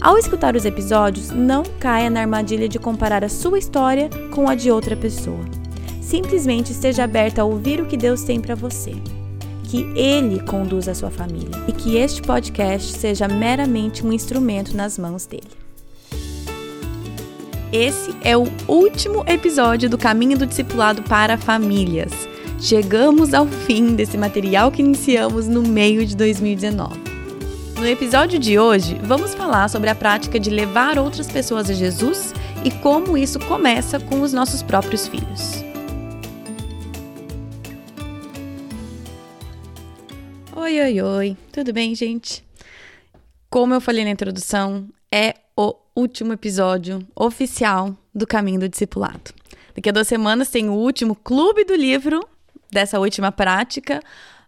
Ao escutar os episódios, não caia na armadilha de comparar a sua história com a de outra pessoa. Simplesmente esteja aberta a ouvir o que Deus tem para você. Que Ele conduza a sua família e que este podcast seja meramente um instrumento nas mãos dele. Esse é o último episódio do Caminho do Discipulado para Famílias. Chegamos ao fim desse material que iniciamos no meio de 2019. No episódio de hoje, vamos falar sobre a prática de levar outras pessoas a Jesus e como isso começa com os nossos próprios filhos. Oi, oi, oi, tudo bem, gente? Como eu falei na introdução, é o último episódio oficial do Caminho do Discipulado. Daqui a duas semanas tem o último clube do livro dessa última prática,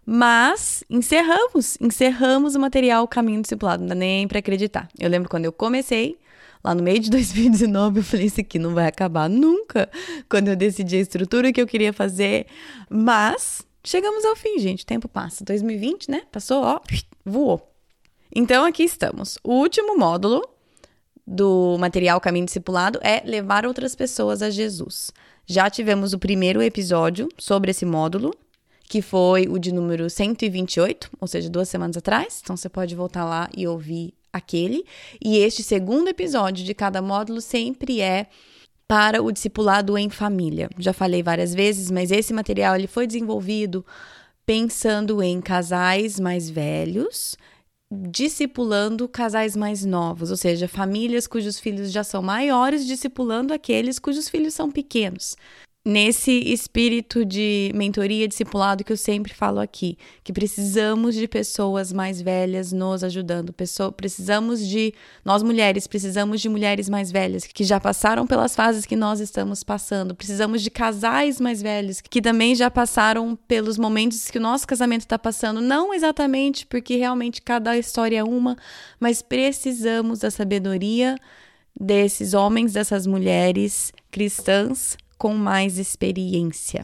mas encerramos, encerramos o material Caminho Discipulado, não dá nem para acreditar. Eu lembro quando eu comecei, lá no meio de 2019, eu falei: Isso aqui não vai acabar nunca. Quando eu decidi a estrutura que eu queria fazer. Mas chegamos ao fim, gente. O tempo passa. 2020, né? Passou, ó, voou. Então aqui estamos. O último módulo do material Caminho Discipulado é levar outras pessoas a Jesus. Já tivemos o primeiro episódio sobre esse módulo, que foi o de número 128, ou seja, duas semanas atrás. Então você pode voltar lá e ouvir aquele. E este segundo episódio de cada módulo sempre é para o discipulado em família. Já falei várias vezes, mas esse material ele foi desenvolvido pensando em casais mais velhos, discipulando casais mais novos, ou seja, famílias cujos filhos já são maiores, discipulando aqueles cujos filhos são pequenos nesse espírito de mentoria discipulado que eu sempre falo aqui, que precisamos de pessoas mais velhas nos ajudando, pessoa, precisamos de nós mulheres, precisamos de mulheres mais velhas que já passaram pelas fases que nós estamos passando, precisamos de casais mais velhos que também já passaram pelos momentos que o nosso casamento está passando, não exatamente porque realmente cada história é uma, mas precisamos da sabedoria desses homens, dessas mulheres cristãs com mais experiência.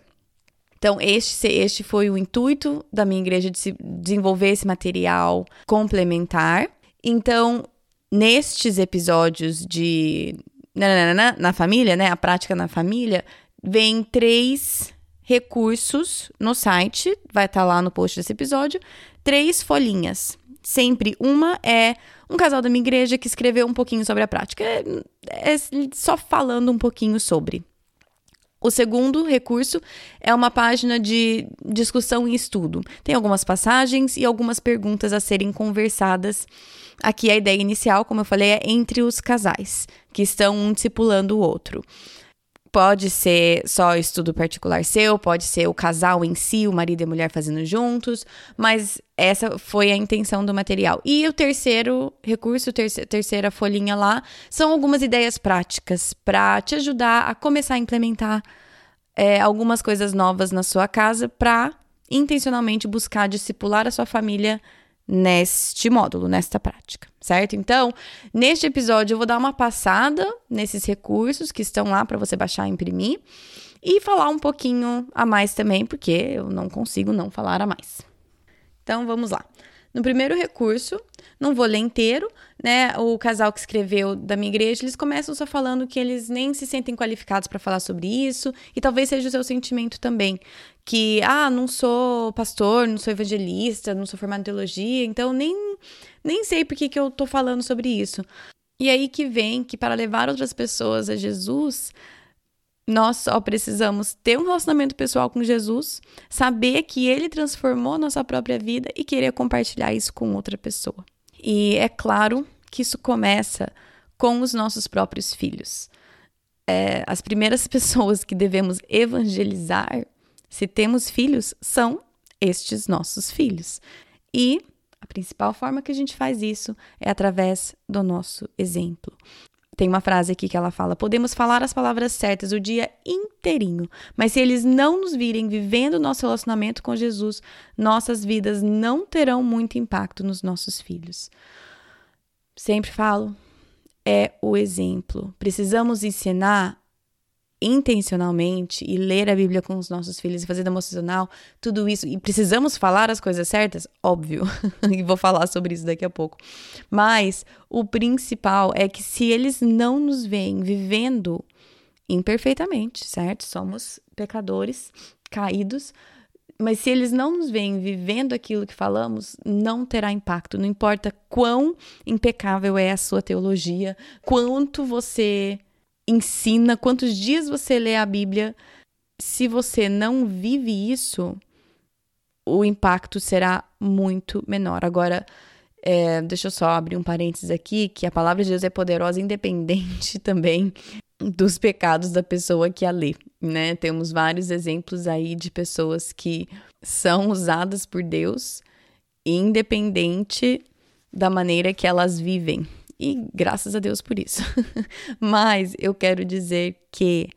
Então, este, este foi o intuito da minha igreja de desenvolver esse material complementar. Então, nestes episódios de na, na família, né, a prática na família, vem três recursos no site, vai estar tá lá no post desse episódio, três folhinhas. Sempre uma é um casal da minha igreja que escreveu um pouquinho sobre a prática, é, é só falando um pouquinho sobre. O segundo recurso é uma página de discussão e estudo. Tem algumas passagens e algumas perguntas a serem conversadas. Aqui a ideia inicial, como eu falei, é entre os casais que estão um discipulando o outro. Pode ser só estudo particular seu, pode ser o casal em si, o marido e a mulher fazendo juntos, mas essa foi a intenção do material. E o terceiro recurso, terce terceira folhinha lá, são algumas ideias práticas para te ajudar a começar a implementar é, algumas coisas novas na sua casa para intencionalmente buscar discipular a sua família neste módulo, nesta prática, certo? Então, neste episódio eu vou dar uma passada nesses recursos que estão lá para você baixar e imprimir e falar um pouquinho a mais também, porque eu não consigo não falar a mais. Então, vamos lá. No primeiro recurso, não vou ler inteiro, né? O casal que escreveu da minha igreja, eles começam só falando que eles nem se sentem qualificados para falar sobre isso, e talvez seja o seu sentimento também, que ah, não sou pastor, não sou evangelista, não sou formado em teologia, então nem nem sei por que, que eu tô falando sobre isso. E aí que vem que para levar outras pessoas a Jesus, nós só precisamos ter um relacionamento pessoal com Jesus, saber que ele transformou nossa própria vida e querer compartilhar isso com outra pessoa. E é claro que isso começa com os nossos próprios filhos. É, as primeiras pessoas que devemos evangelizar, se temos filhos, são estes nossos filhos. E a principal forma que a gente faz isso é através do nosso exemplo. Tem uma frase aqui que ela fala: podemos falar as palavras certas o dia inteirinho, mas se eles não nos virem vivendo nosso relacionamento com Jesus, nossas vidas não terão muito impacto nos nossos filhos. Sempre falo, é o exemplo. Precisamos ensinar intencionalmente e ler a Bíblia com os nossos filhos e fazer devocional, tudo isso. E precisamos falar as coisas certas? Óbvio. e vou falar sobre isso daqui a pouco. Mas o principal é que se eles não nos veem vivendo imperfeitamente, certo? Somos pecadores caídos. Mas se eles não nos veem vivendo aquilo que falamos, não terá impacto. Não importa quão impecável é a sua teologia, quanto você ensina, quantos dias você lê a Bíblia, se você não vive isso, o impacto será muito menor. Agora, é, deixa eu só abrir um parênteses aqui, que a palavra de Deus é poderosa, independente também dos pecados da pessoa que a lê, né? Temos vários exemplos aí de pessoas que são usadas por Deus, independente da maneira que elas vivem, e graças a Deus por isso. Mas eu quero dizer que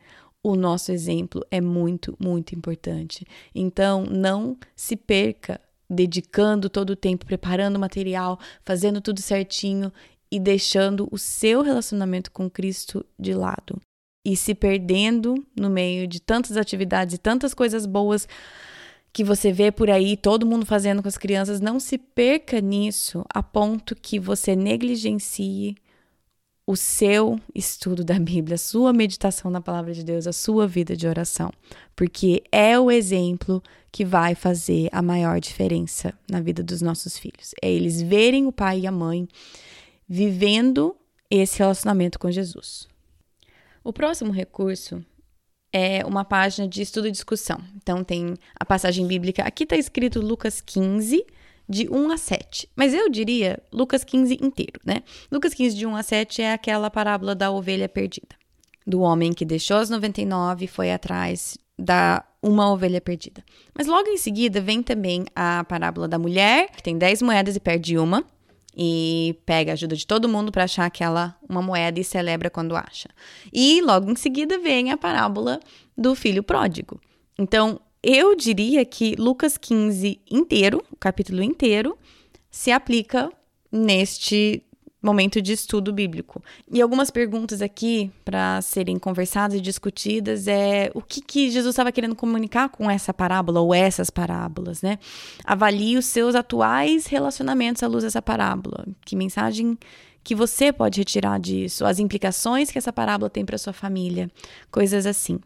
o nosso exemplo é muito, muito importante. Então, não se perca dedicando todo o tempo, preparando material, fazendo tudo certinho e deixando o seu relacionamento com Cristo de lado. E se perdendo no meio de tantas atividades e tantas coisas boas que você vê por aí todo mundo fazendo com as crianças, não se perca nisso a ponto que você negligencie o seu estudo da Bíblia, a sua meditação na palavra de Deus, a sua vida de oração, porque é o exemplo que vai fazer a maior diferença na vida dos nossos filhos. É eles verem o pai e a mãe vivendo esse relacionamento com Jesus. O próximo recurso é uma página de estudo e discussão. Então tem a passagem bíblica. Aqui está escrito Lucas 15, de 1 a 7. Mas eu diria Lucas 15 inteiro, né? Lucas 15, de 1 a 7 é aquela parábola da ovelha perdida. Do homem que deixou as 99 e foi atrás da uma ovelha perdida. Mas logo em seguida vem também a parábola da mulher, que tem 10 moedas e perde uma e pega a ajuda de todo mundo para achar aquela uma moeda e celebra quando acha. E logo em seguida vem a parábola do filho pródigo. Então, eu diria que Lucas 15 inteiro, o capítulo inteiro, se aplica neste momento de estudo bíblico. E algumas perguntas aqui para serem conversadas e discutidas é o que, que Jesus estava querendo comunicar com essa parábola ou essas parábolas, né? Avalie os seus atuais relacionamentos à luz dessa parábola. Que mensagem que você pode retirar disso, as implicações que essa parábola tem para sua família, coisas assim.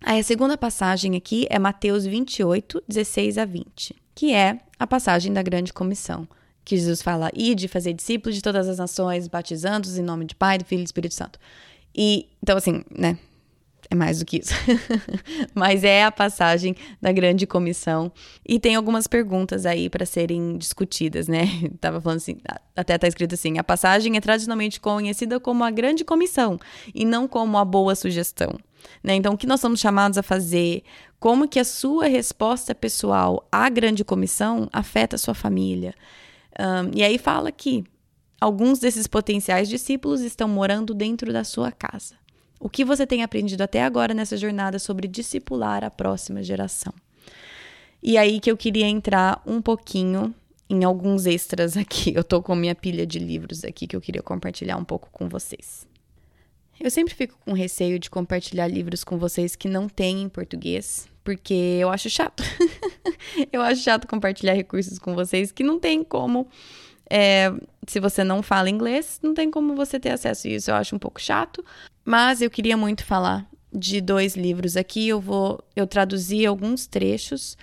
Aí a segunda passagem aqui é Mateus 28, 16 a 20, que é a passagem da grande comissão que Jesus fala, e de fazer discípulos de todas as nações, batizando-os em nome de Pai, do Filho e do Espírito Santo. E, então, assim, né? É mais do que isso. Mas é a passagem da grande comissão. E tem algumas perguntas aí para serem discutidas, né? Tava falando assim, até tá escrito assim: a passagem é tradicionalmente conhecida como a grande comissão e não como a boa sugestão. Né? Então, o que nós somos chamados a fazer? Como que a sua resposta pessoal à grande comissão afeta a sua família? Um, e aí fala que alguns desses potenciais discípulos estão morando dentro da sua casa. O que você tem aprendido até agora nessa jornada sobre discipular a próxima geração? E aí que eu queria entrar um pouquinho em alguns extras aqui. Eu tô com minha pilha de livros aqui que eu queria compartilhar um pouco com vocês. Eu sempre fico com receio de compartilhar livros com vocês que não têm em português, porque eu acho chato. eu acho chato compartilhar recursos com vocês que não tem como. É, se você não fala inglês, não tem como você ter acesso a isso. Eu acho um pouco chato, mas eu queria muito falar de dois livros aqui. Eu vou, eu traduzi alguns trechos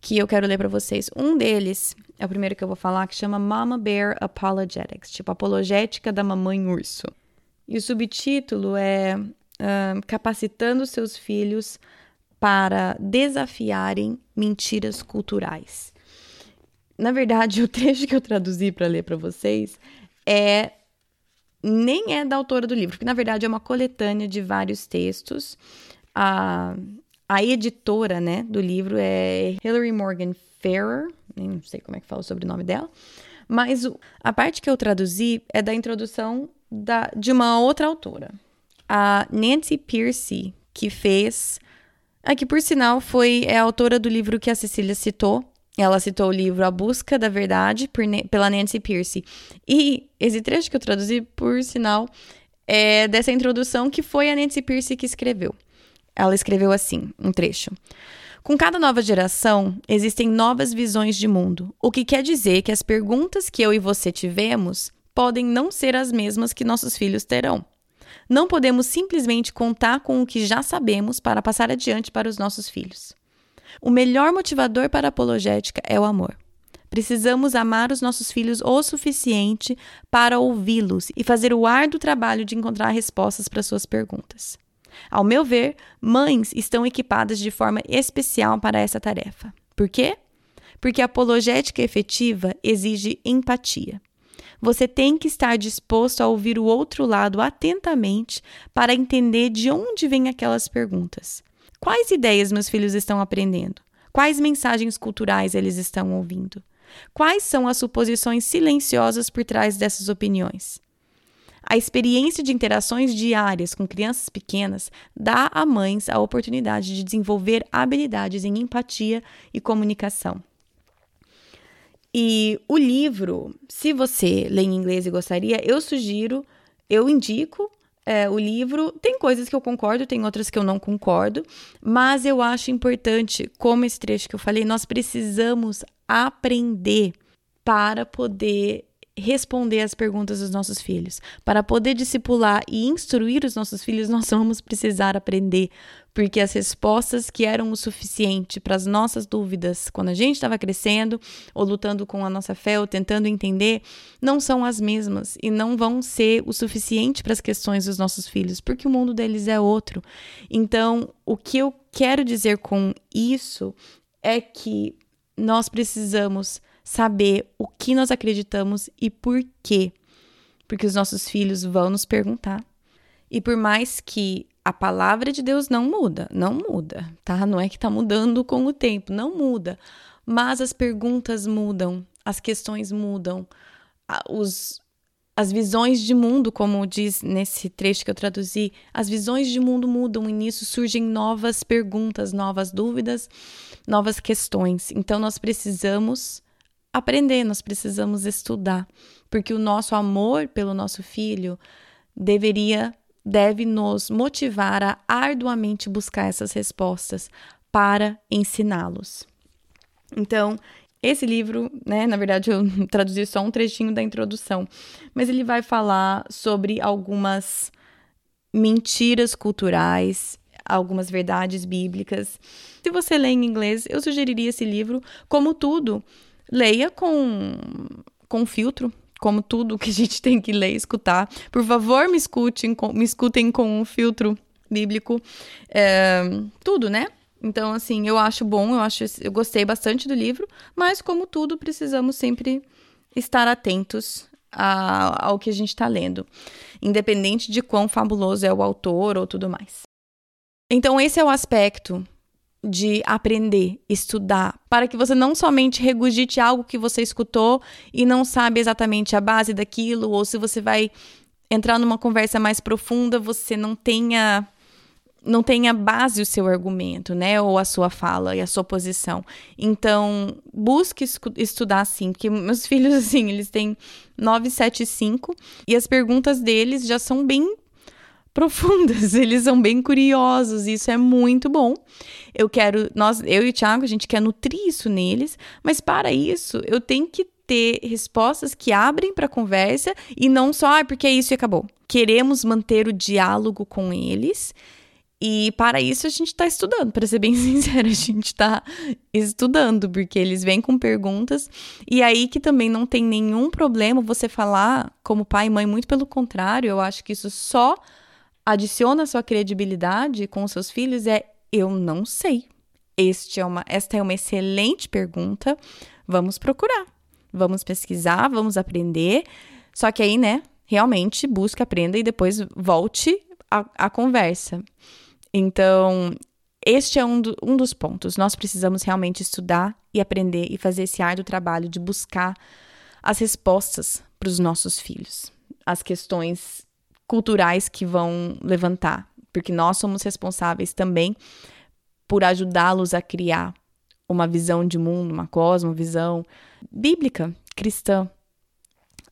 que eu quero ler para vocês. Um deles é o primeiro que eu vou falar, que chama Mama Bear Apologetics, tipo apologética da mamãe urso. E o subtítulo é uh, Capacitando seus filhos para desafiarem mentiras culturais. Na verdade, o trecho que eu traduzi para ler para vocês é nem é da autora do livro, porque na verdade é uma coletânea de vários textos. A, a editora né, do livro é Hilary Morgan Ferrer, nem sei como é que fala o sobrenome dela, mas a parte que eu traduzi é da introdução da, de uma outra autora, a Nancy Pierce, que fez. Aqui, por sinal, foi é a autora do livro que a Cecília citou. Ela citou o livro A Busca da Verdade, por, pela Nancy Pierce. E esse trecho que eu traduzi, por sinal, é dessa introdução que foi a Nancy Pierce que escreveu. Ela escreveu assim, um trecho. Com cada nova geração, existem novas visões de mundo, o que quer dizer que as perguntas que eu e você tivemos podem não ser as mesmas que nossos filhos terão. Não podemos simplesmente contar com o que já sabemos para passar adiante para os nossos filhos. O melhor motivador para a apologética é o amor. Precisamos amar os nossos filhos o suficiente para ouvi-los e fazer o árduo trabalho de encontrar respostas para suas perguntas. Ao meu ver, mães estão equipadas de forma especial para essa tarefa. Por quê? Porque a apologética efetiva exige empatia. Você tem que estar disposto a ouvir o outro lado atentamente para entender de onde vêm aquelas perguntas. Quais ideias meus filhos estão aprendendo? Quais mensagens culturais eles estão ouvindo? Quais são as suposições silenciosas por trás dessas opiniões? A experiência de interações diárias com crianças pequenas dá a mães a oportunidade de desenvolver habilidades em empatia e comunicação. E o livro, se você lê em inglês e gostaria, eu sugiro, eu indico é, o livro. Tem coisas que eu concordo, tem outras que eu não concordo, mas eu acho importante, como esse trecho que eu falei, nós precisamos aprender para poder responder as perguntas dos nossos filhos. Para poder discipular e instruir os nossos filhos, nós vamos precisar aprender, porque as respostas que eram o suficiente para as nossas dúvidas quando a gente estava crescendo, ou lutando com a nossa fé, ou tentando entender, não são as mesmas e não vão ser o suficiente para as questões dos nossos filhos, porque o mundo deles é outro. Então, o que eu quero dizer com isso é que nós precisamos saber o que nós acreditamos e por quê. Porque os nossos filhos vão nos perguntar. E por mais que a palavra de Deus não muda, não muda, tá? Não é que tá mudando com o tempo, não muda. Mas as perguntas mudam, as questões mudam, os, as visões de mundo, como diz nesse trecho que eu traduzi, as visões de mundo mudam e nisso surgem novas perguntas, novas dúvidas, novas questões. Então nós precisamos aprender, nós precisamos estudar, porque o nosso amor pelo nosso filho deveria deve nos motivar a arduamente buscar essas respostas para ensiná-los. Então, esse livro, né, na verdade eu traduzi só um trechinho da introdução, mas ele vai falar sobre algumas mentiras culturais, algumas verdades bíblicas. Se você lê em inglês, eu sugeriria esse livro, como tudo, leia com, com filtro, como tudo que a gente tem que ler e escutar. Por favor, me escutem, me escutem com um filtro bíblico. É, tudo, né? Então, assim, eu acho bom, eu acho, eu gostei bastante do livro, mas como tudo, precisamos sempre estar atentos a, ao que a gente está lendo, independente de quão fabuloso é o autor ou tudo mais. Então, esse é o aspecto de aprender, estudar, para que você não somente regurgite algo que você escutou e não sabe exatamente a base daquilo, ou se você vai entrar numa conversa mais profunda, você não tenha não tenha base o seu argumento, né, ou a sua fala e a sua posição. Então, busque estudar assim, porque meus filhos assim, eles têm 9, 7 e 5 e as perguntas deles já são bem profundas, eles são bem curiosos, isso é muito bom. Eu quero, nós, eu e o Thiago, a gente quer nutrir isso neles, mas para isso eu tenho que ter respostas que abrem para a conversa e não só, ah, porque é isso e acabou. Queremos manter o diálogo com eles. E para isso a gente está estudando, para ser bem sincera, a gente está estudando, porque eles vêm com perguntas, e aí que também não tem nenhum problema você falar como pai e mãe, muito pelo contrário, eu acho que isso só adiciona sua credibilidade com seus filhos é eu não sei. Este é uma, esta é uma excelente pergunta. Vamos procurar. Vamos pesquisar, vamos aprender. Só que aí, né, realmente busque, aprenda e depois volte à, conversa. Então, este é um, do, um dos pontos. Nós precisamos realmente estudar e aprender e fazer esse árduo trabalho de buscar as respostas para os nossos filhos as questões culturais que vão levantar, porque nós somos responsáveis também por ajudá-los a criar uma visão de mundo, uma cosmovisão bíblica, cristã.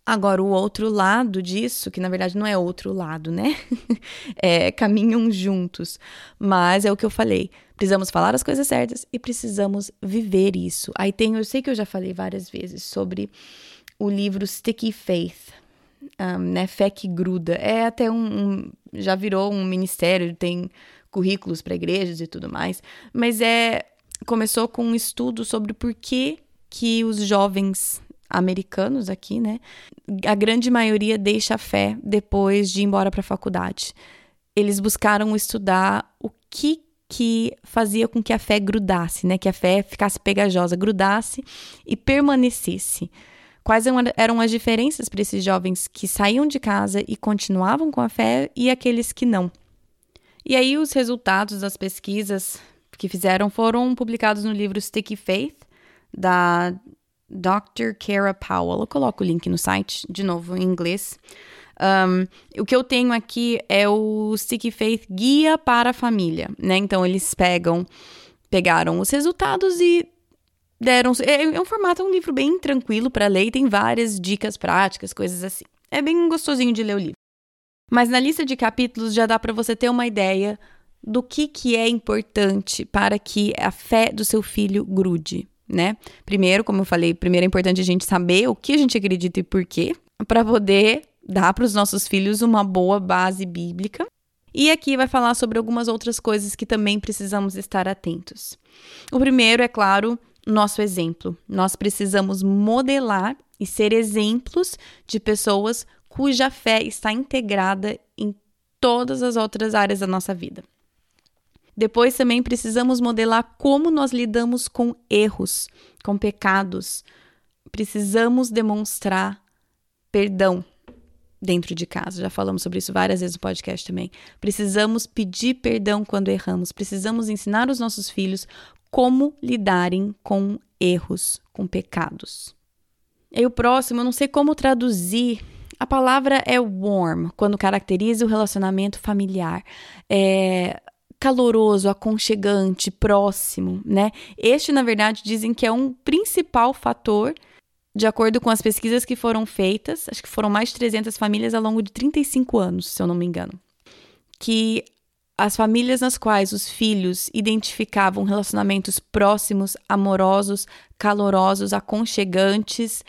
Agora, o outro lado disso, que na verdade não é outro lado, né? é, caminham juntos. Mas é o que eu falei. Precisamos falar as coisas certas e precisamos viver isso. Aí tem, eu sei que eu já falei várias vezes sobre o livro Sticky Faith, um, né? Fé que gruda. É até um, um já virou um ministério, tem currículos para igrejas e tudo mais. Mas é começou com um estudo sobre por que que os jovens americanos aqui, né? A grande maioria deixa a fé depois de ir embora para a faculdade. Eles buscaram estudar o que que fazia com que a fé grudasse, né? Que a fé ficasse pegajosa, grudasse e permanecesse. Quais eram as diferenças para esses jovens que saíam de casa e continuavam com a fé e aqueles que não? E aí os resultados das pesquisas que fizeram foram publicados no livro Sticky Faith, da Dr. Kara Powell. Eu coloco o link no site, de novo, em inglês. Um, o que eu tenho aqui é o Sticky Faith Guia para a Família, né? Então, eles pegam, pegaram os resultados e deram... É, é um formato, é um livro bem tranquilo para ler e tem várias dicas práticas, coisas assim. É bem gostosinho de ler o livro. Mas na lista de capítulos já dá para você ter uma ideia do que, que é importante para que a fé do seu filho grude, né? Primeiro, como eu falei, primeiro é importante a gente saber o que a gente acredita e por quê, para poder dar para os nossos filhos uma boa base bíblica. E aqui vai falar sobre algumas outras coisas que também precisamos estar atentos. O primeiro, é claro, nosso exemplo. Nós precisamos modelar e ser exemplos de pessoas cuja fé está integrada em todas as outras áreas da nossa vida. Depois também precisamos modelar como nós lidamos com erros, com pecados. Precisamos demonstrar perdão dentro de casa. Já falamos sobre isso várias vezes no podcast também. Precisamos pedir perdão quando erramos. Precisamos ensinar os nossos filhos como lidarem com erros, com pecados. E o próximo, eu não sei como traduzir. A palavra é warm, quando caracteriza o relacionamento familiar. É, caloroso, aconchegante, próximo, né? Este, na verdade, dizem que é um principal fator, de acordo com as pesquisas que foram feitas, acho que foram mais de 300 famílias ao longo de 35 anos, se eu não me engano, que as famílias nas quais os filhos identificavam relacionamentos próximos, amorosos, calorosos, aconchegantes,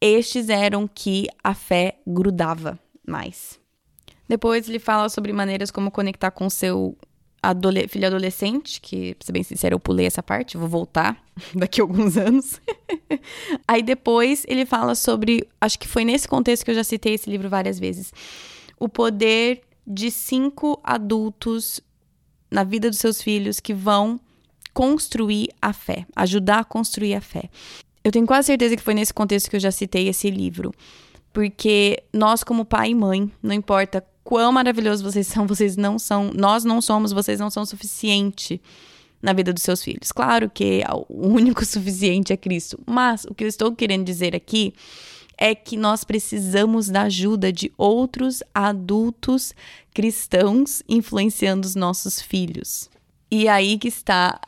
estes eram que a fé grudava mais. Depois ele fala sobre maneiras como conectar com seu adole filho adolescente, que, pra ser bem sincero, eu pulei essa parte, vou voltar daqui a alguns anos. Aí depois ele fala sobre, acho que foi nesse contexto que eu já citei esse livro várias vezes, o poder de cinco adultos na vida dos seus filhos que vão construir a fé, ajudar a construir a fé. Eu tenho quase certeza que foi nesse contexto que eu já citei esse livro. Porque nós, como pai e mãe, não importa quão maravilhosos vocês são, vocês não são, nós não somos, vocês não são suficiente na vida dos seus filhos. Claro que o único suficiente é Cristo, mas o que eu estou querendo dizer aqui é que nós precisamos da ajuda de outros adultos cristãos influenciando os nossos filhos. E aí que está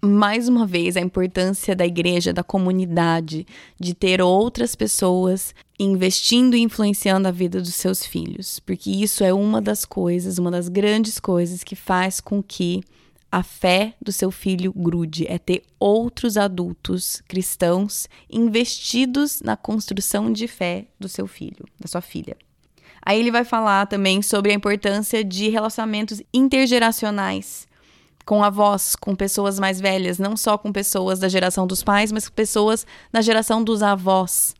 mais uma vez a importância da igreja, da comunidade, de ter outras pessoas investindo e influenciando a vida dos seus filhos, porque isso é uma das coisas, uma das grandes coisas que faz com que a fé do seu filho grude, é ter outros adultos cristãos investidos na construção de fé do seu filho, da sua filha. Aí ele vai falar também sobre a importância de relacionamentos intergeracionais com avós, com pessoas mais velhas, não só com pessoas da geração dos pais, mas com pessoas da geração dos avós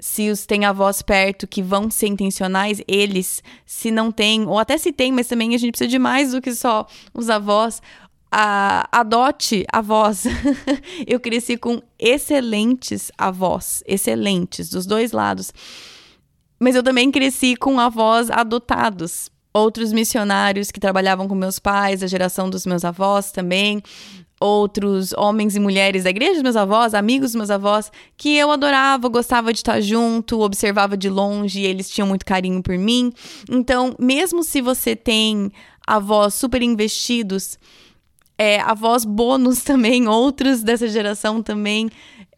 se os tem avós perto que vão ser intencionais, eles, se não tem, ou até se tem, mas também a gente precisa de mais do que só os avós, a, adote avós. eu cresci com excelentes avós, excelentes, dos dois lados. Mas eu também cresci com avós adotados. Outros missionários que trabalhavam com meus pais, a geração dos meus avós também. Outros homens e mulheres da igreja dos meus avós, amigos dos meus avós, que eu adorava, gostava de estar junto, observava de longe, eles tinham muito carinho por mim. Então, mesmo se você tem avós super investidos, é, avós bônus também, outros dessa geração também,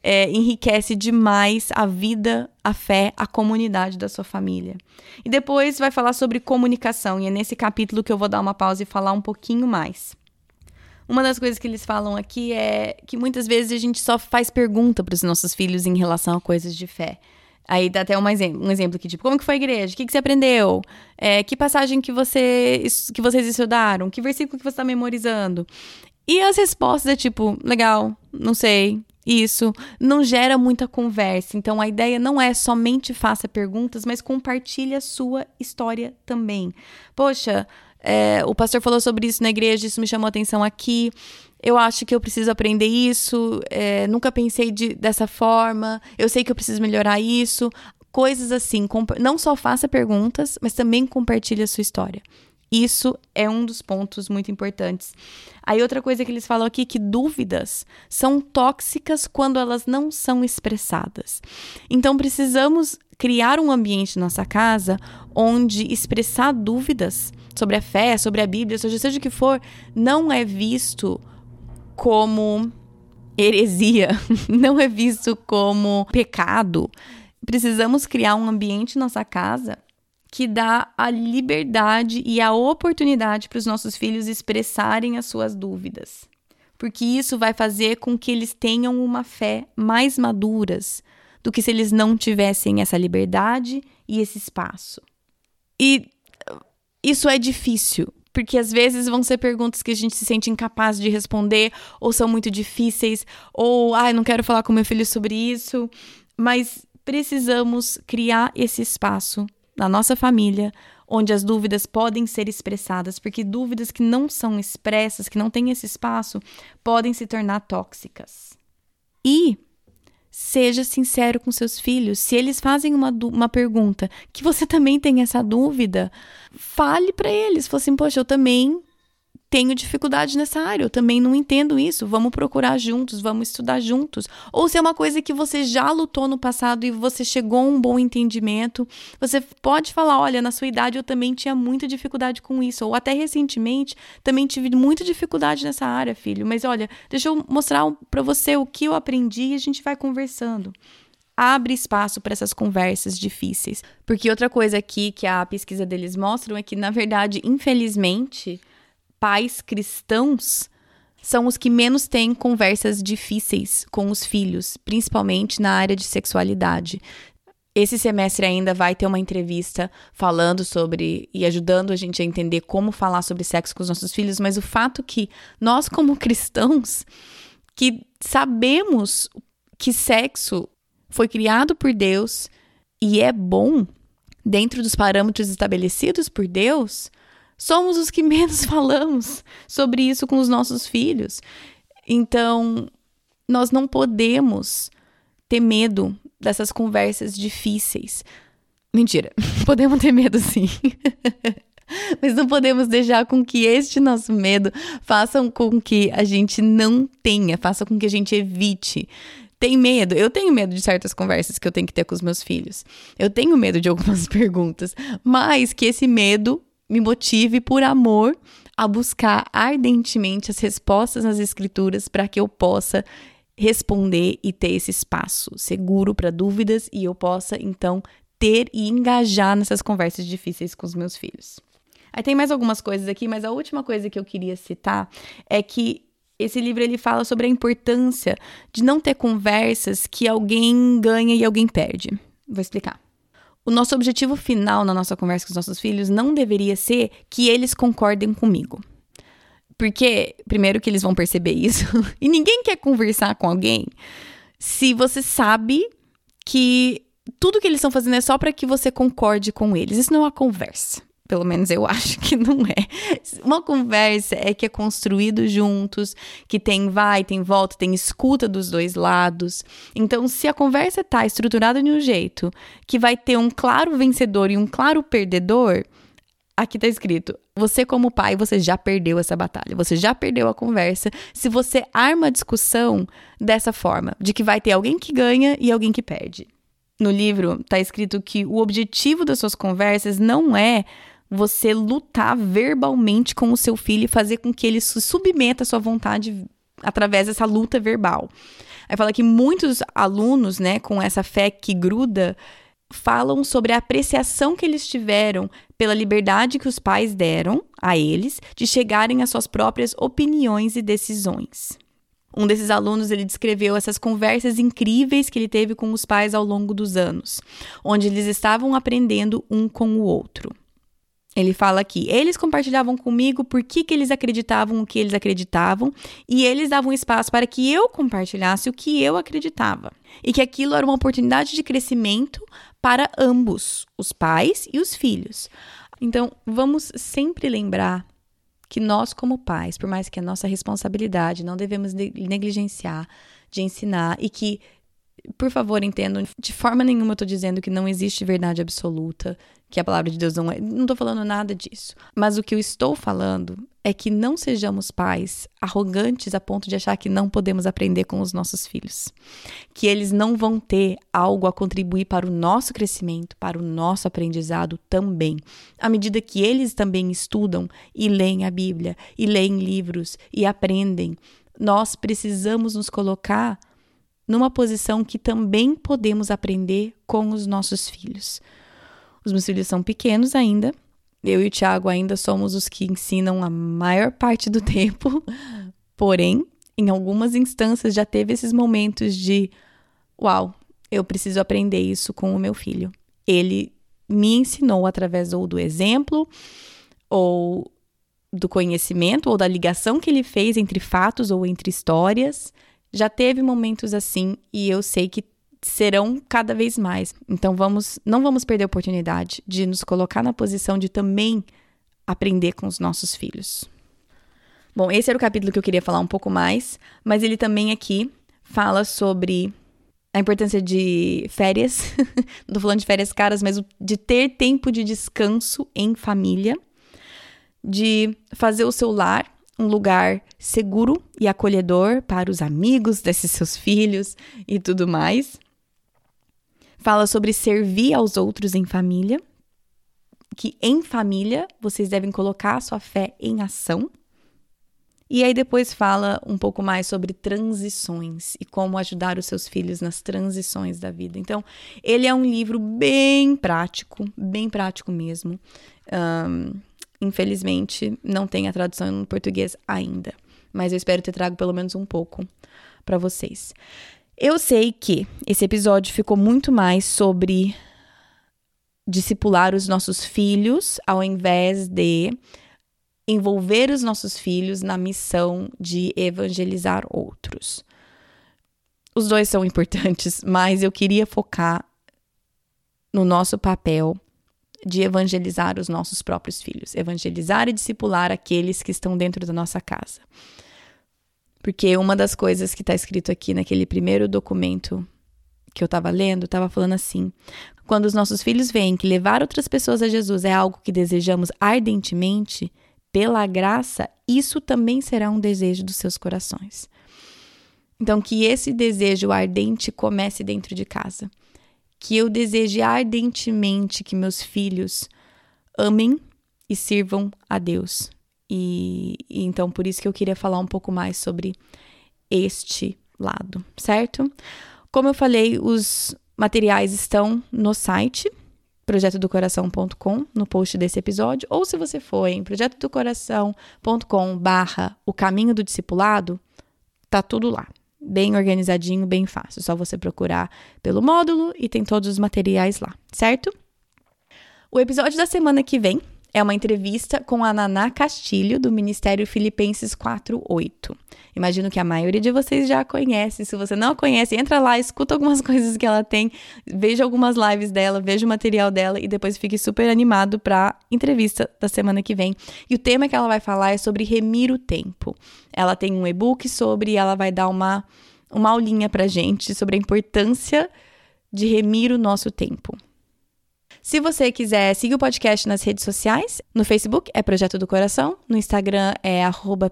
é, enriquece demais a vida, a fé, a comunidade da sua família. E depois vai falar sobre comunicação, e é nesse capítulo que eu vou dar uma pausa e falar um pouquinho mais. Uma das coisas que eles falam aqui é que muitas vezes a gente só faz pergunta para os nossos filhos em relação a coisas de fé. Aí dá até um exemplo, um exemplo aqui, tipo, como que foi a igreja? O que, que você aprendeu? É, que passagem que, você, que vocês estudaram? Que versículo que você está memorizando? E as respostas é tipo, legal, não sei, isso não gera muita conversa. Então a ideia não é somente faça perguntas, mas compartilhe a sua história também. Poxa, é, o pastor falou sobre isso na igreja, isso me chamou atenção aqui. Eu acho que eu preciso aprender isso. É, nunca pensei de, dessa forma. Eu sei que eu preciso melhorar isso. Coisas assim. Não só faça perguntas, mas também compartilhe a sua história. Isso é um dos pontos muito importantes. Aí outra coisa que eles falam aqui que dúvidas são tóxicas quando elas não são expressadas. Então precisamos criar um ambiente na nossa casa onde expressar dúvidas sobre a fé, sobre a Bíblia, seja, seja o que for, não é visto como heresia, não é visto como pecado. Precisamos criar um ambiente na nossa casa que dá a liberdade e a oportunidade para os nossos filhos expressarem as suas dúvidas. Porque isso vai fazer com que eles tenham uma fé mais maduras do que se eles não tivessem essa liberdade e esse espaço. E isso é difícil, porque às vezes vão ser perguntas que a gente se sente incapaz de responder, ou são muito difíceis, ou ai, ah, não quero falar com meu filho sobre isso, mas precisamos criar esse espaço na nossa família, onde as dúvidas podem ser expressadas, porque dúvidas que não são expressas, que não têm esse espaço, podem se tornar tóxicas. E seja sincero com seus filhos. Se eles fazem uma, uma pergunta que você também tem essa dúvida, fale para eles. Fale assim, poxa, eu também tenho dificuldade nessa área, eu também não entendo isso. Vamos procurar juntos, vamos estudar juntos. Ou se é uma coisa que você já lutou no passado e você chegou a um bom entendimento, você pode falar: olha, na sua idade eu também tinha muita dificuldade com isso. Ou até recentemente também tive muita dificuldade nessa área, filho. Mas olha, deixa eu mostrar para você o que eu aprendi e a gente vai conversando abre espaço para essas conversas difíceis. Porque outra coisa aqui que a pesquisa deles mostram é que, na verdade, infelizmente, pais cristãos são os que menos têm conversas difíceis com os filhos, principalmente na área de sexualidade. Esse semestre ainda vai ter uma entrevista falando sobre e ajudando a gente a entender como falar sobre sexo com os nossos filhos, mas o fato que nós, como cristãos, que sabemos que sexo foi criado por Deus e é bom dentro dos parâmetros estabelecidos por Deus, somos os que menos falamos sobre isso com os nossos filhos. Então, nós não podemos ter medo dessas conversas difíceis. Mentira, podemos ter medo sim. Mas não podemos deixar com que este nosso medo faça com que a gente não tenha, faça com que a gente evite. Tem medo? Eu tenho medo de certas conversas que eu tenho que ter com os meus filhos. Eu tenho medo de algumas perguntas, mas que esse medo me motive por amor a buscar ardentemente as respostas nas escrituras para que eu possa responder e ter esse espaço seguro para dúvidas e eu possa então ter e engajar nessas conversas difíceis com os meus filhos. Aí tem mais algumas coisas aqui, mas a última coisa que eu queria citar é que esse livro ele fala sobre a importância de não ter conversas que alguém ganha e alguém perde. Vou explicar. O nosso objetivo final na nossa conversa com os nossos filhos não deveria ser que eles concordem comigo. Porque, primeiro, que eles vão perceber isso, e ninguém quer conversar com alguém se você sabe que tudo que eles estão fazendo é só para que você concorde com eles. Isso não é uma conversa. Pelo menos eu acho que não é. Uma conversa é que é construído juntos, que tem vai, tem volta, tem escuta dos dois lados. Então, se a conversa está estruturada de um jeito que vai ter um claro vencedor e um claro perdedor, aqui está escrito: Você, como pai, você já perdeu essa batalha, você já perdeu a conversa se você arma a discussão dessa forma, de que vai ter alguém que ganha e alguém que perde. No livro está escrito que o objetivo das suas conversas não é você lutar verbalmente com o seu filho e fazer com que ele se submeta à sua vontade através dessa luta verbal. Aí fala que muitos alunos, né, com essa fé que gruda, falam sobre a apreciação que eles tiveram pela liberdade que os pais deram a eles de chegarem às suas próprias opiniões e decisões. Um desses alunos ele descreveu essas conversas incríveis que ele teve com os pais ao longo dos anos, onde eles estavam aprendendo um com o outro. Ele fala aqui, eles compartilhavam comigo por que, que eles acreditavam o que eles acreditavam, e eles davam espaço para que eu compartilhasse o que eu acreditava. E que aquilo era uma oportunidade de crescimento para ambos, os pais e os filhos. Então, vamos sempre lembrar que nós, como pais, por mais que a nossa responsabilidade, não devemos negligenciar de ensinar e que por favor, entendam, de forma nenhuma eu estou dizendo que não existe verdade absoluta, que a palavra de Deus não é. Não estou falando nada disso. Mas o que eu estou falando é que não sejamos pais arrogantes a ponto de achar que não podemos aprender com os nossos filhos. Que eles não vão ter algo a contribuir para o nosso crescimento, para o nosso aprendizado também. À medida que eles também estudam e leem a Bíblia, e leem livros e aprendem, nós precisamos nos colocar numa posição que também podemos aprender com os nossos filhos. Os meus filhos são pequenos ainda, eu e o Tiago ainda somos os que ensinam a maior parte do tempo, porém, em algumas instâncias já teve esses momentos de: uau, eu preciso aprender isso com o meu filho. Ele me ensinou através ou do exemplo, ou do conhecimento, ou da ligação que ele fez entre fatos ou entre histórias. Já teve momentos assim e eu sei que serão cada vez mais. Então vamos, não vamos perder a oportunidade de nos colocar na posição de também aprender com os nossos filhos. Bom, esse era o capítulo que eu queria falar um pouco mais, mas ele também aqui fala sobre a importância de férias. não tô falando de férias caras, mas de ter tempo de descanso em família, de fazer o seu lar um lugar seguro e acolhedor para os amigos desses seus filhos e tudo mais. Fala sobre servir aos outros em família, que em família vocês devem colocar a sua fé em ação. E aí depois fala um pouco mais sobre transições e como ajudar os seus filhos nas transições da vida. Então, ele é um livro bem prático, bem prático mesmo. Um, Infelizmente, não tem a tradução em português ainda, mas eu espero ter trago pelo menos um pouco para vocês. Eu sei que esse episódio ficou muito mais sobre discipular os nossos filhos ao invés de envolver os nossos filhos na missão de evangelizar outros. Os dois são importantes, mas eu queria focar no nosso papel de evangelizar os nossos próprios filhos, evangelizar e discipular aqueles que estão dentro da nossa casa. Porque uma das coisas que está escrito aqui naquele primeiro documento que eu estava lendo, estava falando assim: quando os nossos filhos veem que levar outras pessoas a Jesus é algo que desejamos ardentemente, pela graça, isso também será um desejo dos seus corações. Então, que esse desejo ardente comece dentro de casa que eu deseje ardentemente que meus filhos amem e sirvam a Deus. E, e, então por isso que eu queria falar um pouco mais sobre este lado, certo? Como eu falei, os materiais estão no site projetodocoração.com no post desse episódio, ou se você for em projetodocoração.com barra o caminho do discipulado, tá tudo lá bem organizadinho, bem fácil. Só você procurar pelo módulo e tem todos os materiais lá, certo? O episódio da semana que vem é uma entrevista com a Naná Castilho, do Ministério Filipenses 48. Imagino que a maioria de vocês já a conhece. Se você não a conhece, entra lá, escuta algumas coisas que ela tem, veja algumas lives dela, veja o material dela e depois fique super animado para a entrevista da semana que vem. E o tema que ela vai falar é sobre remir o tempo. Ela tem um e-book sobre, ela vai dar uma, uma aulinha pra gente sobre a importância de remir o nosso tempo. Se você quiser seguir o podcast nas redes sociais, no Facebook é Projeto do Coração, no Instagram é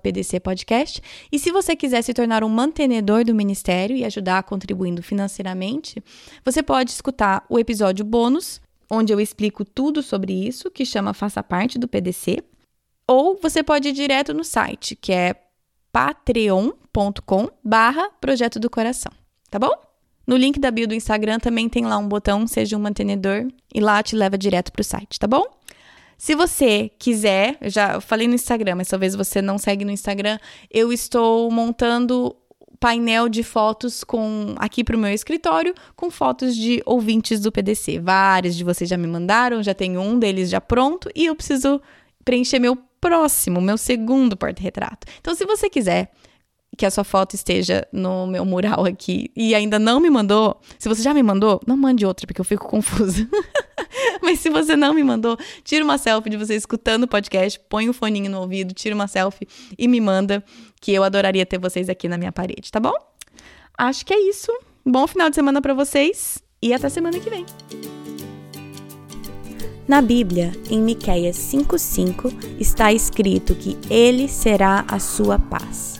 PDC Podcast. E se você quiser se tornar um mantenedor do ministério e ajudar contribuindo financeiramente, você pode escutar o episódio bônus, onde eu explico tudo sobre isso, que chama Faça Parte do PDC. Ou você pode ir direto no site, que é patreon.com barra Projeto do Coração, tá bom? No link da bio do Instagram também tem lá um botão Seja um Mantenedor e lá te leva direto para o site, tá bom? Se você quiser, eu já falei no Instagram, mas talvez você não segue no Instagram, eu estou montando painel de fotos com aqui para o meu escritório com fotos de ouvintes do PDC. Vários de vocês já me mandaram, já tenho um deles já pronto e eu preciso preencher meu próximo, meu segundo porta-retrato. Então, se você quiser que a sua foto esteja no meu mural aqui e ainda não me mandou, se você já me mandou, não mande outra, porque eu fico confusa. Mas se você não me mandou, tira uma selfie de você escutando o podcast, põe o um foninho no ouvido, tira uma selfie e me manda, que eu adoraria ter vocês aqui na minha parede, tá bom? Acho que é isso. Bom final de semana para vocês e até semana que vem. Na Bíblia, em Miqueias 5:5, está escrito que ele será a sua paz.